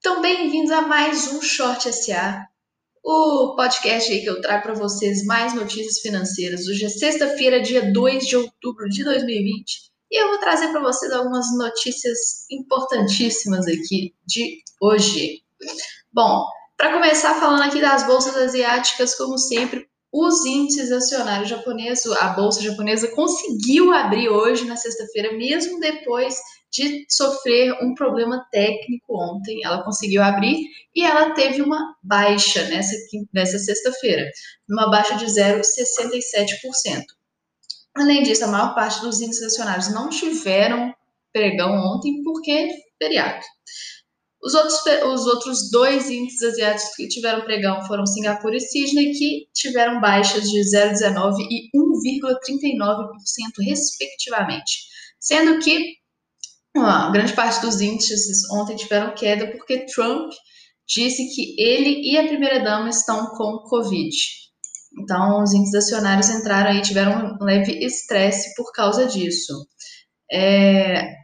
Então, bem-vindos a mais um Short SA, o podcast aí que eu trago para vocês mais notícias financeiras. Hoje é sexta-feira, dia 2 de outubro de 2020, e eu vou trazer para vocês algumas notícias importantíssimas aqui de hoje. Bom, para começar falando aqui das bolsas asiáticas, como sempre, os índices acionários japoneses, a bolsa japonesa conseguiu abrir hoje, na sexta-feira, mesmo depois de sofrer um problema técnico ontem. Ela conseguiu abrir e ela teve uma baixa nessa, nessa sexta-feira, uma baixa de 0,67%. Além disso, a maior parte dos índices acionários não tiveram pregão ontem porque feriado. Os outros, os outros dois índices asiáticos que tiveram pregão foram Singapura e Sydney, que tiveram baixas de 0,19% e 1,39%, respectivamente. Sendo que a grande parte dos índices ontem tiveram queda porque Trump disse que ele e a primeira-dama estão com Covid. Então, os índices acionários entraram aí, tiveram um leve estresse por causa disso. É,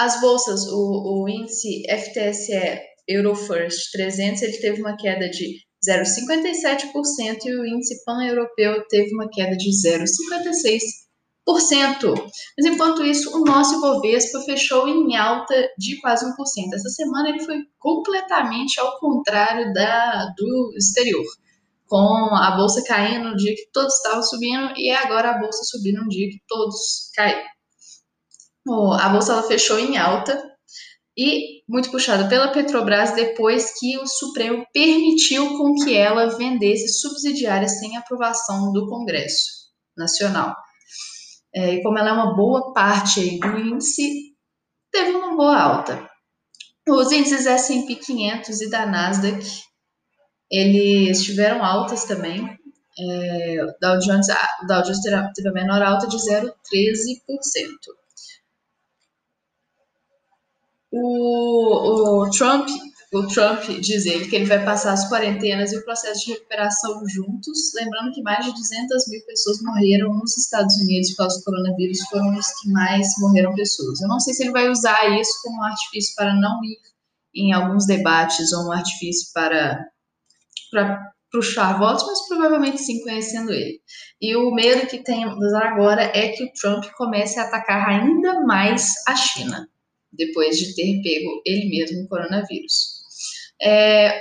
as bolsas, o, o índice FTSE Eurofirst 300, ele teve uma queda de 0,57% e o índice pan-europeu teve uma queda de 0,56%. Mas enquanto isso, o nosso Ibovespa fechou em alta de quase 1%. Essa semana ele foi completamente ao contrário da, do exterior, com a bolsa caindo no dia que todos estavam subindo e agora a bolsa subindo no dia que todos caíram a bolsa ela fechou em alta e muito puxada pela Petrobras depois que o Supremo permitiu com que ela vendesse subsidiárias sem aprovação do Congresso Nacional. É, e como ela é uma boa parte do índice, teve uma boa alta. Os índices S&P 500 e da Nasdaq, eles tiveram altas também. É, o Dow Jones, o Dow Jones teve a menor alta de 0,13%. O, o Trump, o Trump diz ele que ele vai passar as quarentenas e o processo de recuperação juntos, lembrando que mais de 200 mil pessoas morreram nos Estados Unidos por causa do coronavírus, foram os que mais morreram pessoas. Eu não sei se ele vai usar isso como um artifício para não ir em alguns debates ou um artifício para, para puxar votos, mas provavelmente sim, conhecendo ele. E o medo que temos agora é que o Trump comece a atacar ainda mais a China depois de ter pego ele mesmo o coronavírus. É,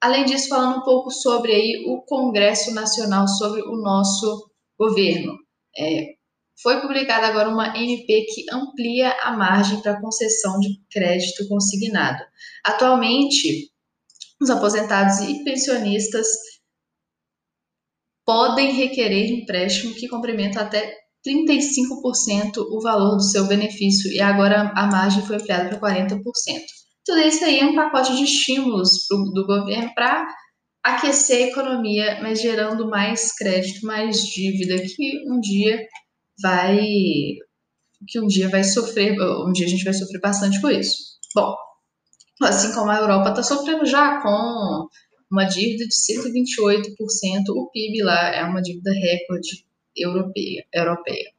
além disso, falando um pouco sobre aí o Congresso Nacional, sobre o nosso governo. É, foi publicada agora uma MP que amplia a margem para concessão de crédito consignado. Atualmente, os aposentados e pensionistas podem requerer empréstimo que complementa até 35% o valor do seu benefício e agora a margem foi ampliada para 40%. Tudo isso aí é um pacote de estímulos pro, do governo para aquecer a economia, mas gerando mais crédito, mais dívida, que um dia vai que um dia vai sofrer, um dia a gente vai sofrer bastante com isso. Bom, assim como a Europa está sofrendo já com uma dívida de 128%, o PIB lá é uma dívida recorde europeia. europeia.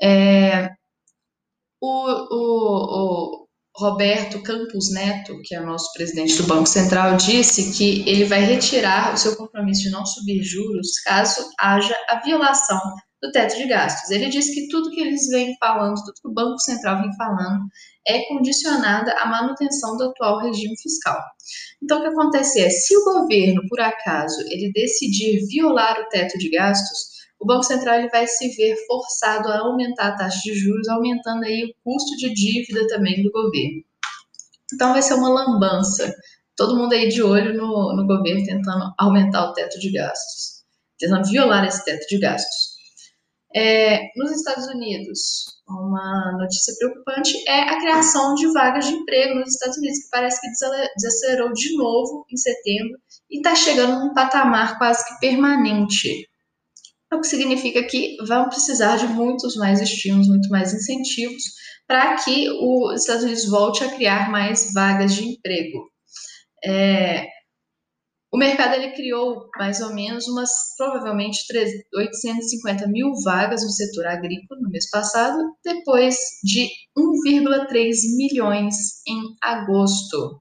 É, o, o, o Roberto Campos Neto, que é o nosso presidente do Banco Central, disse que ele vai retirar o seu compromisso de não subir juros caso haja a violação do teto de gastos. Ele disse que tudo que eles vêm falando, tudo que o Banco Central vem falando, é condicionada à manutenção do atual regime fiscal. Então, o que acontece é, se o governo, por acaso, ele decidir violar o teto de gastos, o Banco Central ele vai se ver forçado a aumentar a taxa de juros, aumentando aí o custo de dívida também do governo. Então vai ser uma lambança. Todo mundo aí de olho no, no governo tentando aumentar o teto de gastos, tentando violar esse teto de gastos. É, nos Estados Unidos, uma notícia preocupante é a criação de vagas de emprego nos Estados Unidos, que parece que desacelerou de novo em setembro e está chegando num patamar quase que permanente o que significa que vão precisar de muitos mais estímulos, muito mais incentivos para que os Estados Unidos volte a criar mais vagas de emprego. É, o mercado ele criou mais ou menos umas, provavelmente, 850 mil vagas no setor agrícola no mês passado, depois de 1,3 milhões em agosto.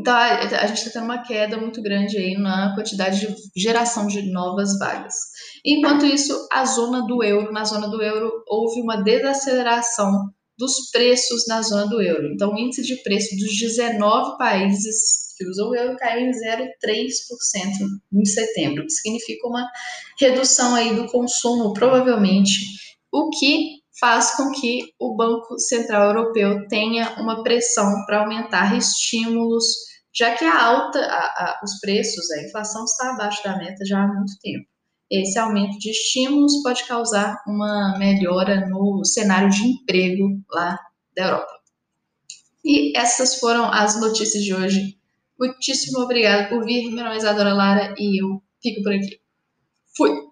Então, a, gente está tendo uma queda muito grande aí na quantidade de geração de novas vagas. Enquanto isso, a zona do euro, na zona do euro, houve uma desaceleração dos preços na zona do euro. Então, o índice de preço dos 19 países que usam o euro caiu em 0,3% em setembro, que significa uma redução aí do consumo, provavelmente, o que faz com que o Banco Central Europeu tenha uma pressão para aumentar estímulos, já que a alta, a, a, os preços, a inflação está abaixo da meta já há muito tempo. Esse aumento de estímulos pode causar uma melhora no cenário de emprego lá da Europa. E essas foram as notícias de hoje Muitíssimo obrigada por vir. Meu nome é Isadora Lara e eu fico por aqui. Fui!